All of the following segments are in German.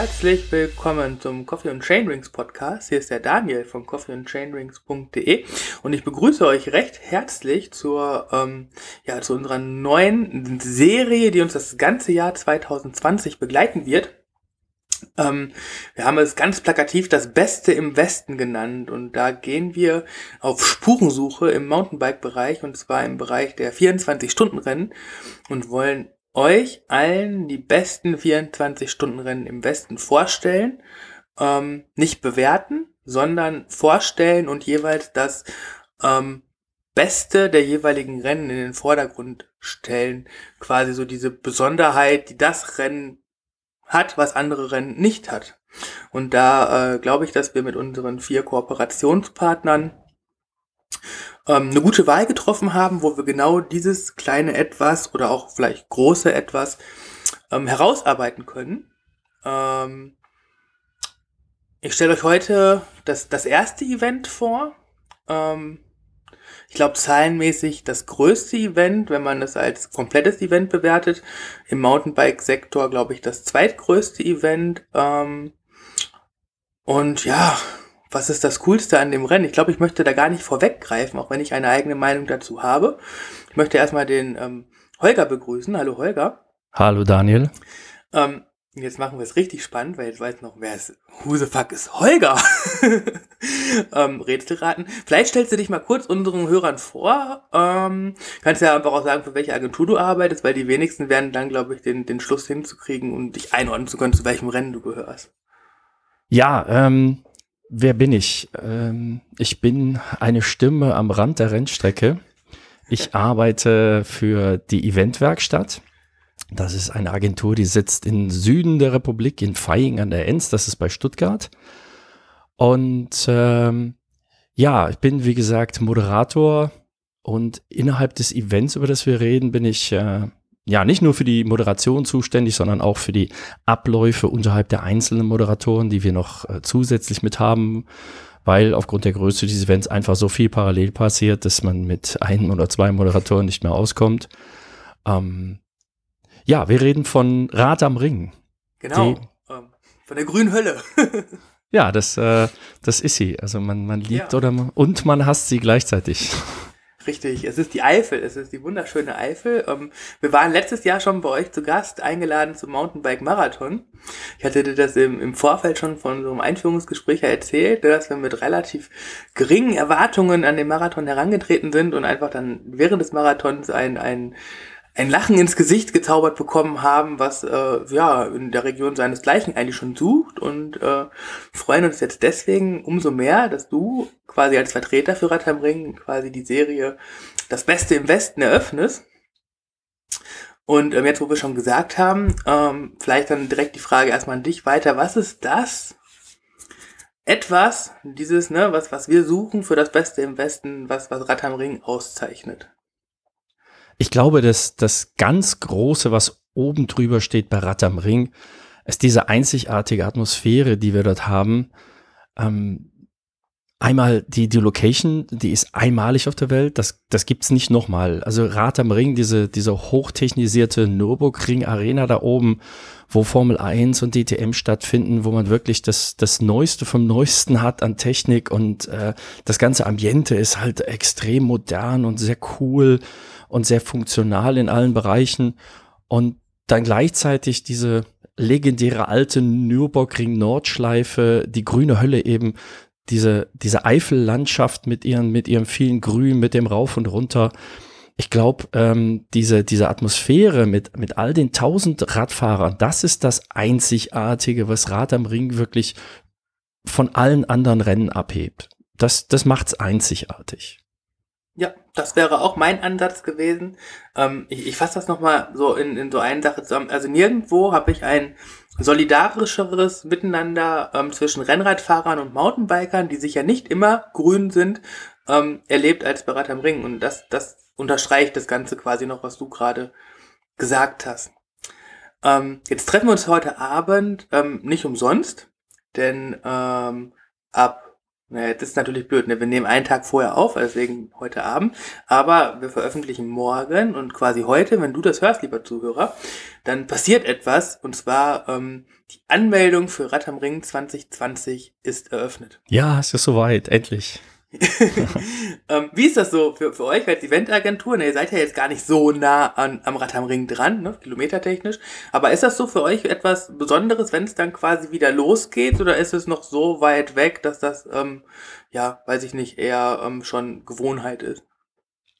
herzlich willkommen zum Coffee und Chainrings Podcast. Hier ist der Daniel von coffeeandchainrings.de und ich begrüße euch recht herzlich zur, ähm, ja, zu unserer neuen Serie, die uns das ganze Jahr 2020 begleiten wird. Ähm, wir haben es ganz plakativ das Beste im Westen genannt und da gehen wir auf Spurensuche im Mountainbike-Bereich und zwar im Bereich der 24-Stunden-Rennen und wollen euch allen die besten 24-Stunden-Rennen im Westen vorstellen, ähm, nicht bewerten, sondern vorstellen und jeweils das ähm, Beste der jeweiligen Rennen in den Vordergrund stellen. Quasi so diese Besonderheit, die das Rennen hat, was andere Rennen nicht hat. Und da äh, glaube ich, dass wir mit unseren vier Kooperationspartnern ähm, eine gute Wahl getroffen haben, wo wir genau dieses kleine Etwas oder auch vielleicht große Etwas ähm, herausarbeiten können. Ähm, ich stelle euch heute das, das erste Event vor. Ähm, ich glaube, zahlenmäßig das größte Event, wenn man das als komplettes Event bewertet. Im Mountainbike-Sektor, glaube ich, das zweitgrößte Event. Ähm, und ja, was ist das Coolste an dem Rennen? Ich glaube, ich möchte da gar nicht vorweggreifen, auch wenn ich eine eigene Meinung dazu habe. Ich möchte erstmal den ähm, Holger begrüßen. Hallo Holger. Hallo Daniel. Ähm, Jetzt machen wir es richtig spannend, weil jetzt weiß noch, wer ist, who the fuck ist Holger? ähm, Rätselraten. Vielleicht stellst du dich mal kurz unseren Hörern vor. Ähm, kannst ja einfach auch sagen, für welche Agentur du arbeitest, weil die wenigsten werden dann, glaube ich, den, den Schluss hinzukriegen und dich einordnen zu können, zu welchem Rennen du gehörst. Ja, ähm, wer bin ich? Ähm, ich bin eine Stimme am Rand der Rennstrecke. Ich arbeite für die Eventwerkstatt. Das ist eine Agentur, die sitzt im Süden der Republik, in Feying an der Enz, das ist bei Stuttgart. Und ähm, ja, ich bin, wie gesagt, Moderator und innerhalb des Events, über das wir reden, bin ich äh, ja nicht nur für die Moderation zuständig, sondern auch für die Abläufe unterhalb der einzelnen Moderatoren, die wir noch äh, zusätzlich mit haben, weil aufgrund der Größe dieses Events einfach so viel parallel passiert, dass man mit einem oder zwei Moderatoren nicht mehr auskommt. Ähm, ja, wir reden von Rad am Ring. Genau. Die, ähm, von der grünen Hölle. ja, das, äh, das ist sie. Also man, man liebt ja. oder man, und man hasst sie gleichzeitig. Richtig, es ist die Eifel, es ist die wunderschöne Eifel. Ähm, wir waren letztes Jahr schon bei euch zu Gast, eingeladen zum Mountainbike-Marathon. Ich hatte dir das im, im Vorfeld schon von unserem Einführungsgespräch erzählt, dass wir mit relativ geringen Erwartungen an den Marathon herangetreten sind und einfach dann während des Marathons ein, ein ein Lachen ins Gesicht gezaubert bekommen haben, was äh, ja in der Region seinesgleichen eigentlich schon sucht und äh, freuen uns jetzt deswegen umso mehr, dass du quasi als Vertreter für Rad am Ring quasi die Serie Das Beste im Westen eröffnest. Und ähm, jetzt, wo wir schon gesagt haben, ähm, vielleicht dann direkt die Frage erstmal an dich weiter. Was ist das? Etwas, dieses, ne, was, was wir suchen für das Beste im Westen, was, was Rad am Ring auszeichnet. Ich glaube, dass das ganz Große, was oben drüber steht bei Rad am Ring, ist diese einzigartige Atmosphäre, die wir dort haben. Ähm, einmal die, die Location, die ist einmalig auf der Welt, das, das gibt's nicht nochmal. Also Rad am Ring, diese, diese hochtechnisierte Nürburgring Arena da oben, wo Formel 1 und DTM stattfinden, wo man wirklich das, das Neueste vom Neuesten hat an Technik und äh, das ganze Ambiente ist halt extrem modern und sehr cool und sehr funktional in allen Bereichen. Und dann gleichzeitig diese legendäre alte Nürburgring Nordschleife, die grüne Hölle eben, diese, diese Eifellandschaft mit ihren, mit ihrem vielen Grün, mit dem Rauf und runter. Ich glaube, ähm, diese, diese Atmosphäre mit, mit all den tausend Radfahrern, das ist das Einzigartige, was Rad am Ring wirklich von allen anderen Rennen abhebt. Das, das macht's einzigartig. Ja, das wäre auch mein Ansatz gewesen. Ähm, ich ich fasse das nochmal so in, in so eine Sache zusammen. Also nirgendwo habe ich ein solidarischeres Miteinander ähm, zwischen Rennradfahrern und Mountainbikern, die sicher nicht immer grün sind, ähm, erlebt als bei Rad am Ring. Und das, das unterstreicht das Ganze quasi noch, was du gerade gesagt hast. Ähm, jetzt treffen wir uns heute Abend ähm, nicht umsonst, denn ähm, ab Naja, das ist natürlich blöd. Ne? Wir nehmen einen Tag vorher auf, deswegen heute Abend. Aber wir veröffentlichen morgen und quasi heute, wenn du das hörst, lieber Zuhörer, dann passiert etwas. Und zwar ähm, die Anmeldung für Rad am Ring 2020 ist eröffnet. Ja, es ist soweit, endlich. ähm, wie ist das so für, für euch als Eventagentur? Ne, ihr seid ja jetzt gar nicht so nah an, am Rad am Ring dran, ne, kilometertechnisch. Aber ist das so für euch etwas Besonderes, wenn es dann quasi wieder losgeht? Oder ist es noch so weit weg, dass das, ähm, ja, weiß ich nicht, eher ähm, schon Gewohnheit ist?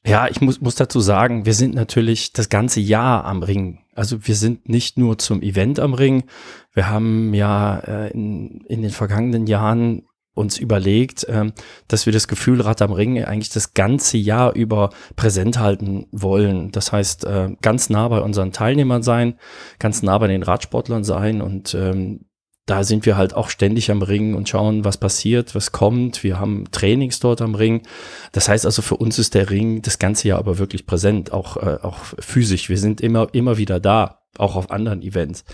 Ja, ich muss, muss dazu sagen, wir sind natürlich das ganze Jahr am Ring. Also wir sind nicht nur zum Event am Ring. Wir haben ja äh, in, in den vergangenen Jahren uns überlegt, ähm, dass wir das Gefühl Rad am Ring eigentlich das ganze Jahr über präsent halten wollen. Das heißt, äh, ganz nah bei unseren Teilnehmern sein, ganz nah bei den Radsportlern sein und ähm, da sind wir halt auch ständig am Ring und schauen, was passiert, was kommt. Wir haben Trainings dort am Ring. Das heißt also, für uns ist der Ring das ganze Jahr aber wirklich präsent, auch, äh, auch physisch. Wir sind immer, immer wieder da, auch auf anderen Events.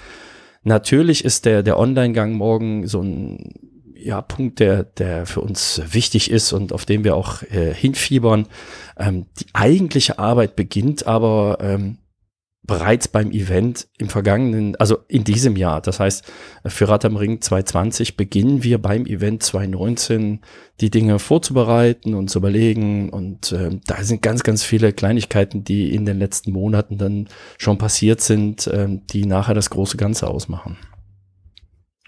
Natürlich ist der, der Online-Gang morgen so ein ja, Punkt, der, der für uns wichtig ist und auf den wir auch äh, hinfiebern. Ähm, die eigentliche Arbeit beginnt aber ähm, bereits beim Event im vergangenen, also in diesem Jahr. Das heißt, für Rad am Ring 2020 beginnen wir beim Event 2019 die Dinge vorzubereiten und zu überlegen. Und äh, da sind ganz, ganz viele Kleinigkeiten, die in den letzten Monaten dann schon passiert sind, äh, die nachher das große Ganze ausmachen.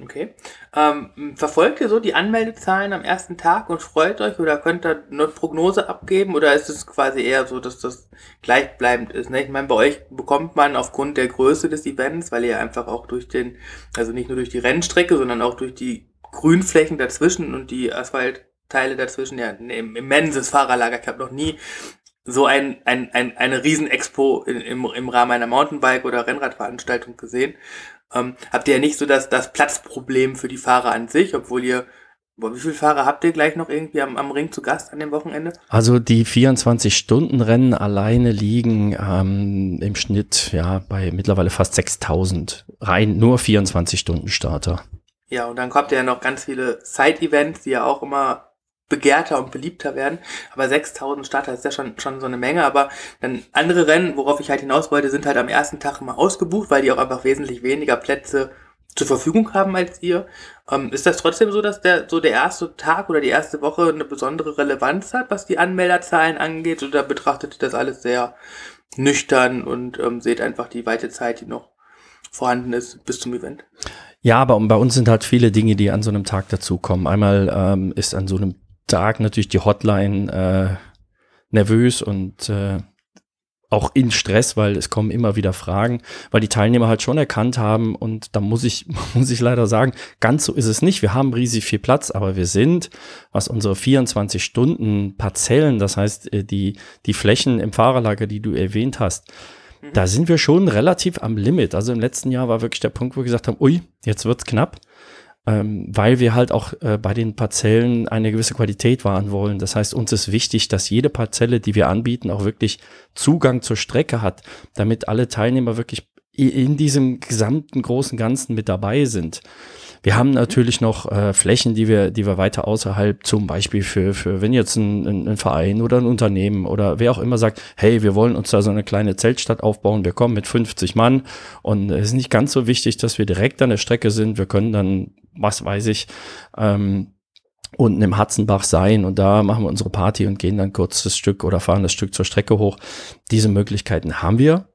Okay. Ähm, verfolgt ihr so die Anmeldezahlen am ersten Tag und freut euch oder könnt ihr eine Prognose abgeben oder ist es quasi eher so, dass das gleichbleibend ist? Ne? Ich meine, bei euch bekommt man aufgrund der Größe des Events, weil ihr einfach auch durch den, also nicht nur durch die Rennstrecke, sondern auch durch die Grünflächen dazwischen und die Asphaltteile dazwischen, ja, ein immenses Fahrerlager. Ich habe noch nie so ein, ein, ein, eine Riesenexpo im, im Rahmen einer Mountainbike- oder Rennradveranstaltung gesehen ähm, habt ihr ja nicht so das, das Platzproblem für die Fahrer an sich, obwohl ihr Boah, wie viele Fahrer habt ihr gleich noch irgendwie am, am Ring zu Gast an dem Wochenende? Also die 24-Stunden-Rennen alleine liegen ähm, im Schnitt ja bei mittlerweile fast 6000. Rein nur 24-Stunden-Starter. Ja, und dann kommt ja noch ganz viele Side-Events, die ja auch immer begehrter und beliebter werden. Aber 6000 Starter ist ja schon, schon so eine Menge. Aber dann andere Rennen, worauf ich halt hinaus wollte, sind halt am ersten Tag immer ausgebucht, weil die auch einfach wesentlich weniger Plätze zur Verfügung haben als ihr. Ähm, ist das trotzdem so, dass der, so der erste Tag oder die erste Woche eine besondere Relevanz hat, was die Anmelderzahlen angeht? Oder betrachtet ihr das alles sehr nüchtern und ähm, seht einfach die weite Zeit, die noch vorhanden ist bis zum Event? Ja, aber bei uns sind halt viele Dinge, die an so einem Tag dazukommen. Einmal ähm, ist an so einem Tag natürlich die Hotline äh, nervös und äh, auch in Stress, weil es kommen immer wieder Fragen, weil die Teilnehmer halt schon erkannt haben und da muss ich, muss ich leider sagen, ganz so ist es nicht. Wir haben riesig viel Platz, aber wir sind, was unsere 24 Stunden Parzellen, das heißt, äh, die, die Flächen im Fahrerlager, die du erwähnt hast, mhm. da sind wir schon relativ am Limit. Also im letzten Jahr war wirklich der Punkt, wo wir gesagt haben, ui, jetzt wird's knapp ähm, weil wir halt auch äh, bei den Parzellen eine gewisse Qualität wahren wollen. Das heißt, uns ist wichtig, dass jede Parzelle, die wir anbieten, auch wirklich Zugang zur Strecke hat, damit alle Teilnehmer wirklich in diesem gesamten großen Ganzen mit dabei sind. Wir haben natürlich noch äh, Flächen, die wir, die wir weiter außerhalb, zum Beispiel für, für wenn jetzt ein, ein, ein Verein oder ein Unternehmen oder wer auch immer sagt, hey, wir wollen uns da so eine kleine Zeltstadt aufbauen, wir kommen mit 50 Mann und es ist nicht ganz so wichtig, dass wir direkt an der Strecke sind. Wir können dann, was weiß ich, ähm, unten im Hatzenbach sein und da machen wir unsere Party und gehen dann kurz das Stück oder fahren das Stück zur Strecke hoch. Diese Möglichkeiten haben wir,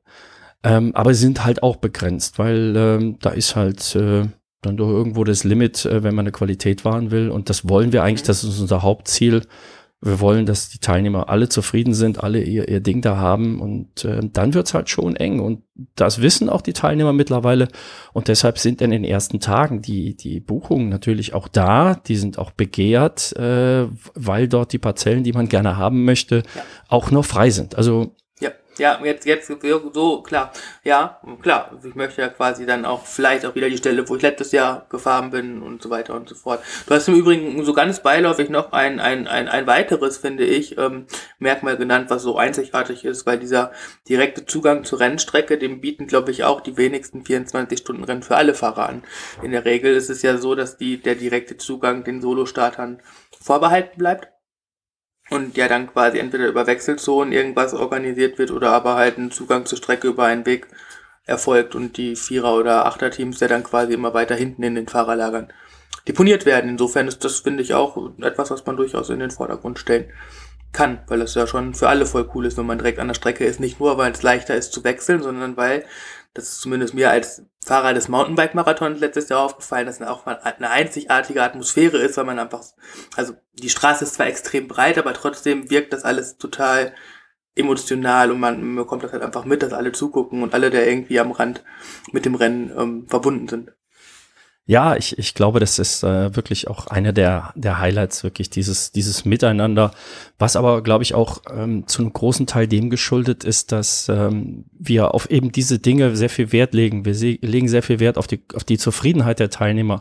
ähm, aber sind halt auch begrenzt, weil ähm, da ist halt äh, dann doch irgendwo das Limit, äh, wenn man eine Qualität wahren will. Und das wollen wir eigentlich, das ist unser Hauptziel. Wir wollen, dass die Teilnehmer alle zufrieden sind, alle ihr, ihr Ding da haben und äh, dann wird's halt schon eng. Und das wissen auch die Teilnehmer mittlerweile. Und deshalb sind in den ersten Tagen die, die Buchungen natürlich auch da. Die sind auch begehrt, äh, weil dort die Parzellen, die man gerne haben möchte, ja. auch noch frei sind. Also Ja, jetzt, jetzt, so, klar. Ja, klar. Ich möchte ja quasi dann auch vielleicht auch wieder die Stelle, wo ich letztes Jahr gefahren bin und so weiter und so fort. Du hast im Übrigen so ganz beiläufig noch ein, ein, ein, ein weiteres, finde ich, ähm, Merkmal genannt, was so einzigartig ist, weil dieser direkte Zugang zur Rennstrecke, dem bieten, glaube ich, auch die wenigsten 24-Stunden-Rennen für alle Fahrer an. In der Regel ist es ja so, dass die, der direkte Zugang den Solostartern vorbehalten bleibt und ja dann quasi entweder über Wechselzonen irgendwas organisiert wird oder aber halt ein Zugang zur Strecke über einen Weg erfolgt und die Vierer- oder Achter-Teams ja dann quasi immer weiter hinten in den Fahrerlagern deponiert werden. Insofern ist das, finde ich, auch etwas, was man durchaus in den Vordergrund stellen kann, weil es ja schon für alle voll cool ist, wenn man direkt an der Strecke ist. Nicht nur, weil es leichter ist zu wechseln, sondern weil das ist zumindest mir als Fahrer des Mountainbike-Marathons letztes Jahr aufgefallen, dass es auch mal eine einzigartige Atmosphäre ist, weil man einfach, also die Straße ist zwar extrem breit, aber trotzdem wirkt das alles total emotional und man bekommt das halt einfach mit, dass alle zugucken und alle, der irgendwie am Rand mit dem Rennen ähm, verbunden sind. Ja, ich, ich glaube, das ist äh, wirklich auch einer der, der Highlights, wirklich dieses, dieses Miteinander, was aber, glaube ich, auch ähm, zu einem großen Teil dem geschuldet ist, dass ähm, wir auf eben diese Dinge sehr viel Wert legen. Wir legen sehr viel Wert auf die, auf die Zufriedenheit der Teilnehmer.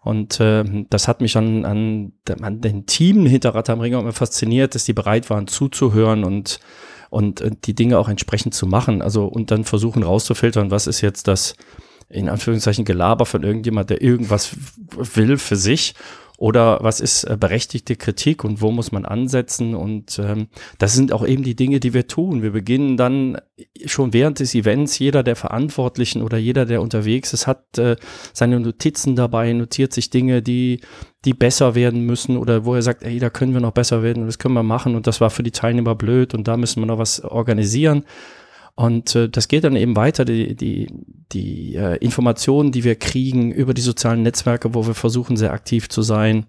Und äh, das hat mich an, an, an den Team hinter Rad am Ring immer fasziniert, dass die bereit waren zuzuhören und, und äh, die Dinge auch entsprechend zu machen. Also und dann versuchen rauszufiltern, was ist jetzt das in Anführungszeichen Gelaber von irgendjemand, der irgendwas will für sich oder was ist äh, berechtigte Kritik und wo muss man ansetzen und ähm, das sind auch eben die Dinge, die wir tun. Wir beginnen dann schon während des Events, jeder der Verantwortlichen oder jeder, der unterwegs ist, hat äh, seine Notizen dabei, notiert sich Dinge, die die besser werden müssen oder wo er sagt, ey, da können wir noch besser werden und das können wir machen und das war für die Teilnehmer blöd und da müssen wir noch was organisieren. Und äh, das geht dann eben weiter, die, die, die äh, Informationen, die wir kriegen über die sozialen Netzwerke, wo wir versuchen, sehr aktiv zu sein,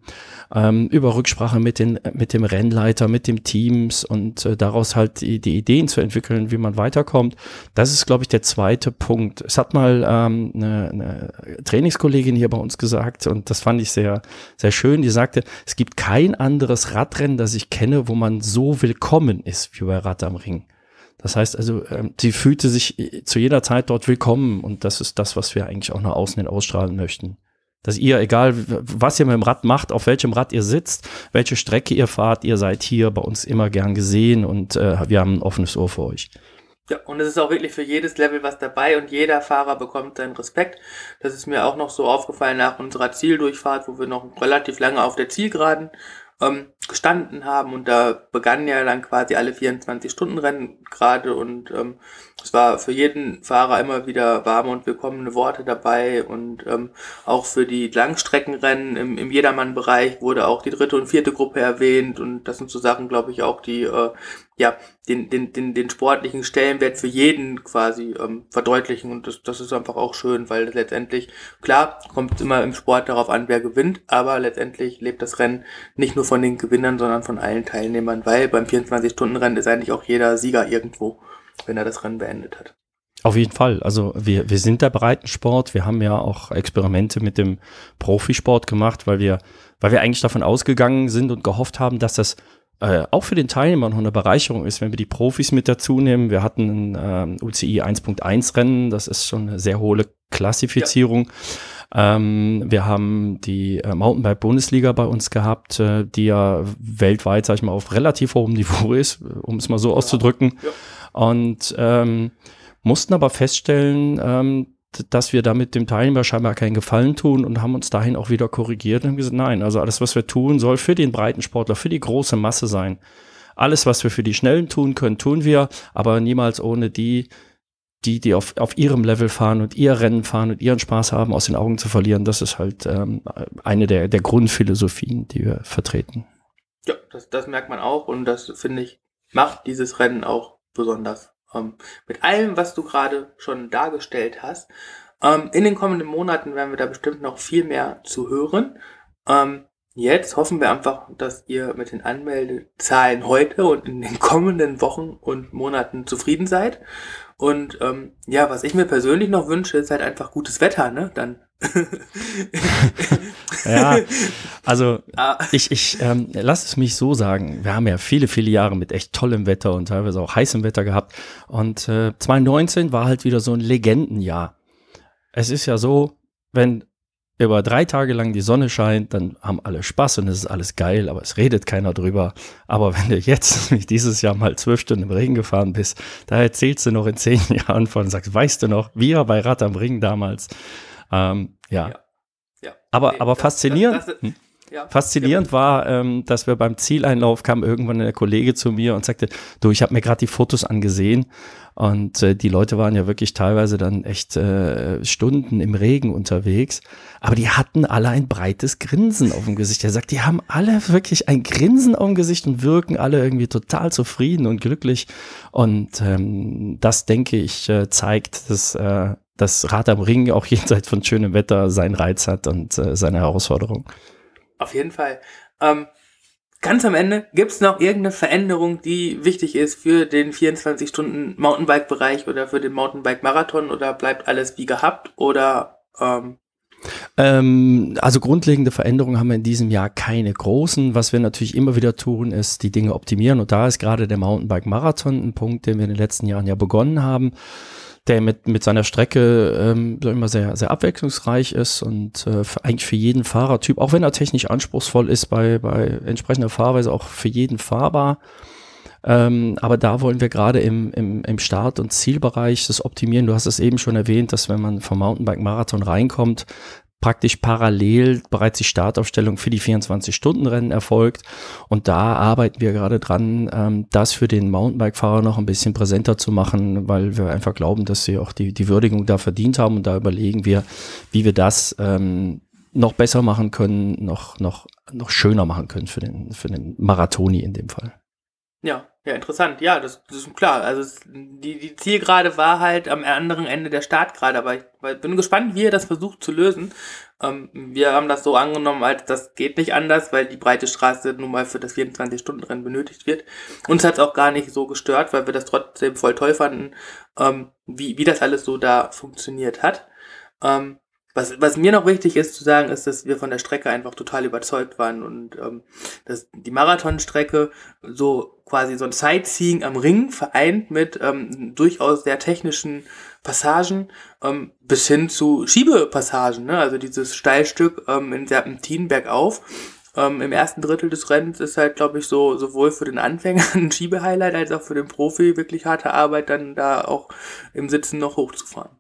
ähm, über Rücksprache mit, den, mit dem Rennleiter, mit dem Teams und äh, daraus halt die, die Ideen zu entwickeln, wie man weiterkommt. Das ist, glaube ich, der zweite Punkt. Es hat mal ähm, eine, eine Trainingskollegin hier bei uns gesagt und das fand ich sehr, sehr schön. Die sagte, es gibt kein anderes Radrennen, das ich kenne, wo man so willkommen ist wie bei Rad am Ring. Das heißt also, ähm, sie fühlte sich äh, zu jeder Zeit dort willkommen und das ist das, was wir eigentlich auch nach außen hin ausstrahlen möchten. Dass ihr, egal was ihr mit dem Rad macht, auf welchem Rad ihr sitzt, welche Strecke ihr fahrt, ihr seid hier bei uns immer gern gesehen und äh, wir haben ein offenes Ohr für euch. Ja, und es ist auch wirklich für jedes Level was dabei und jeder Fahrer bekommt seinen Respekt. Das ist mir auch noch so aufgefallen nach unserer Zieldurchfahrt, wo wir noch relativ lange auf der Zielgeraden ähm, gestanden haben und da begannen ja dann quasi alle 24-Stunden-Rennen gerade und ähm, es war für jeden Fahrer immer wieder warme und willkommene Worte dabei und ähm, auch für die Langstreckenrennen im, im Jedermann-Bereich wurde auch die dritte und vierte Gruppe erwähnt und das sind so Sachen, glaube ich, auch die äh, ja den, den, den, den sportlichen Stellenwert für jeden quasi ähm, verdeutlichen und das, das ist einfach auch schön, weil letztendlich, klar, kommt immer im Sport darauf an, wer gewinnt, aber letztendlich lebt das Rennen nicht nur von den Gewinnern, sondern von allen Teilnehmern, weil beim 24-Stunden-Rennen ist eigentlich auch jeder Sieger irgendwo wenn er das Rennen beendet hat. Auf jeden Fall. Also wir, wir sind der Breitensport. Wir haben ja auch Experimente mit dem Profisport gemacht, weil wir, weil wir eigentlich davon ausgegangen sind und gehofft haben, dass das äh, auch für den Teilnehmer noch eine Bereicherung ist, wenn wir die Profis mit dazu nehmen. Wir hatten ein äh, UCI 1.1 Rennen, das ist schon eine sehr hohe Klassifizierung. Ja. Ähm, wir haben die äh, Mountainbike-Bundesliga bei uns gehabt, äh, die ja weltweit, sag ich mal, auf relativ hohem Niveau ist, um es mal so ja. auszudrücken. Ja. Und ähm, mussten aber feststellen, ähm, dass wir damit dem Teilnehmer scheinbar keinen Gefallen tun und haben uns dahin auch wieder korrigiert und haben gesagt, nein, also alles, was wir tun, soll für den breiten Sportler, für die große Masse sein. Alles, was wir für die Schnellen tun können, tun wir, aber niemals ohne die, die, die auf, auf ihrem Level fahren und ihr Rennen fahren und ihren Spaß haben, aus den Augen zu verlieren. Das ist halt ähm, eine der, der Grundphilosophien, die wir vertreten. Ja, das, das merkt man auch und das, finde ich, macht dieses Rennen auch besonders. Ähm, mit allem, was du gerade schon dargestellt hast. Ähm, in den kommenden Monaten werden wir da bestimmt noch viel mehr zu hören. Ähm, jetzt hoffen wir einfach, dass ihr mit den Anmeldezahlen heute und in den kommenden Wochen und Monaten zufrieden seid Und ähm, ja, was ich mir persönlich noch wünsche, ist halt einfach gutes Wetter, ne? Dann. ja, also ah. ich, ich ähm, lass es mich so sagen. Wir haben ja viele, viele Jahre mit echt tollem Wetter und teilweise auch heißem Wetter gehabt. Und äh, 2019 war halt wieder so ein Legendenjahr. Es ist ja so, wenn über drei Tage lang die Sonne scheint, dann haben alle Spaß und es ist alles geil, aber es redet keiner drüber. Aber wenn du jetzt wie dieses Jahr mal zwölf Stunden im Regen gefahren bist, da erzählst du noch in zehn Jahren von und sagst, weißt du noch, wir bei Rad am Ring damals. Ähm, ja. ja. Aber, okay. aber faszinierend. Das, das, hm? Ja, Faszinierend war, ähm, dass wir beim Zieleinlauf kam irgendwann der Kollege zu mir und sagte, du, ich habe mir gerade die Fotos angesehen und äh, die Leute waren ja wirklich teilweise dann echt äh, Stunden im Regen unterwegs, aber die hatten alle ein breites Grinsen auf dem Gesicht. Er sagt, die haben alle wirklich ein Grinsen auf dem Gesicht und wirken alle irgendwie total zufrieden und glücklich und ähm, das denke ich äh, zeigt, dass äh, das Rad am Ring auch jenseits von schönem Wetter seinen Reiz hat und äh, seine Herausforderung. Auf jeden Fall. Ähm, ganz am Ende, gibt es noch irgendeine Veränderung, die wichtig ist für den 24-Stunden-Mountainbike-Bereich oder für den Mountainbike-Marathon oder bleibt alles wie gehabt oder ähm ähm, also grundlegende Veränderungen haben wir in diesem Jahr keine großen. Was wir natürlich immer wieder tun, ist die Dinge optimieren. Und da ist gerade der Mountainbike-Marathon ein Punkt, den wir in den letzten Jahren ja begonnen haben der mit, mit seiner Strecke ähm, immer sehr, sehr abwechslungsreich ist und äh, für, eigentlich für jeden Fahrertyp, auch wenn er technisch anspruchsvoll ist, bei, bei entsprechender Fahrweise auch für jeden fahrbar. Ähm, aber da wollen wir gerade im, im, im Start- und Zielbereich das optimieren. Du hast es eben schon erwähnt, dass wenn man vom Mountainbike-Marathon reinkommt, praktisch parallel bereits die Startaufstellung für die 24-Stunden-Rennen erfolgt. Und da arbeiten wir gerade dran, ähm, das für den Mountainbike-Fahrer noch ein bisschen präsenter zu machen, weil wir einfach glauben, dass sie auch die, die Würdigung da verdient haben. Und da überlegen wir, wie wir das ähm, noch besser machen können, noch, noch, noch schöner machen können für den, für den Marathoni in dem Fall. Ja, ja, interessant. Ja, das, das ist klar. Also es, die, die Zielgerade war halt am anderen Ende der Startgerade, aber ich bin gespannt, wie ihr das versucht zu lösen. Ähm, wir haben das so angenommen, als das geht nicht anders, weil die breite Straße nun mal für das 24-Stunden-Rennen benötigt wird. Uns hat es auch gar nicht so gestört, weil wir das trotzdem voll toll fanden, ähm, wie, wie das alles so da funktioniert hat. Ähm, was, was mir noch wichtig ist zu sagen, ist, dass wir von der Strecke einfach total überzeugt waren und ähm, dass die Marathonstrecke so quasi so ein Sightseeing am Ring vereint mit ähm, durchaus sehr technischen Passagen ähm, bis hin zu Schiebepassagen, ne? also dieses Steilstück ähm, in Serpentin bergauf. Ähm, Im ersten Drittel des Rennens ist halt, glaube ich, so sowohl für den Anfänger ein Schiebehighlight als auch für den Profi wirklich harte Arbeit, dann da auch im Sitzen noch hochzufahren.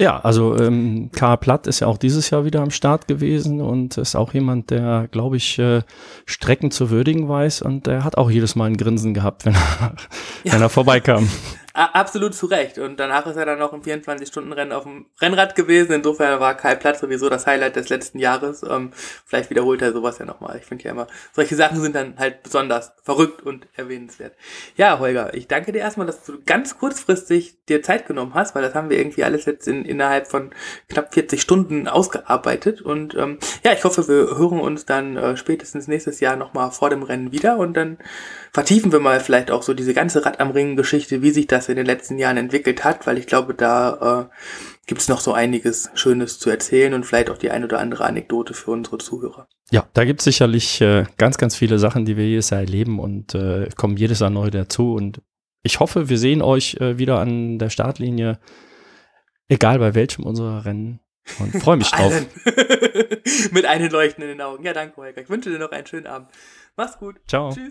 Ja, also ähm, Karl Platt ist ja auch dieses Jahr wieder am Start gewesen und ist auch jemand, der, glaube ich, äh, Strecken zu würdigen weiß und der hat auch jedes Mal ein Grinsen gehabt, wenn er, ja. wenn er vorbeikam. Absolut zu Recht. Und danach ist er dann noch im 24-Stunden-Rennen auf dem Rennrad gewesen. Insofern war Kai Platz sowieso das Highlight des letzten Jahres. Ähm, vielleicht wiederholt er sowas ja nochmal. Ich finde ja immer, solche Sachen sind dann halt besonders verrückt und erwähnenswert. Ja, Holger, ich danke dir erstmal, dass du ganz kurzfristig dir Zeit genommen hast, weil das haben wir irgendwie alles jetzt in, innerhalb von knapp 40 Stunden ausgearbeitet. Und ähm, ja, ich hoffe, wir hören uns dann äh, spätestens nächstes Jahr nochmal vor dem Rennen wieder und dann vertiefen wir mal vielleicht auch so diese ganze Rad am Ring Geschichte, wie sich das in den letzten Jahren entwickelt hat, weil ich glaube, da äh, gibt es noch so einiges Schönes zu erzählen und vielleicht auch die ein oder andere Anekdote für unsere Zuhörer. Ja, da gibt es sicherlich äh, ganz, ganz viele Sachen, die wir jedes Jahr erleben und äh, kommen jedes Jahr neu dazu. Und ich hoffe, wir sehen euch äh, wieder an der Startlinie, egal bei welchem unserer Rennen. Und freue mich drauf. Mit einen leuchtenden Augen. Ja, danke, Holger. Ich wünsche dir noch einen schönen Abend. Mach's gut. Ciao. Tschüss.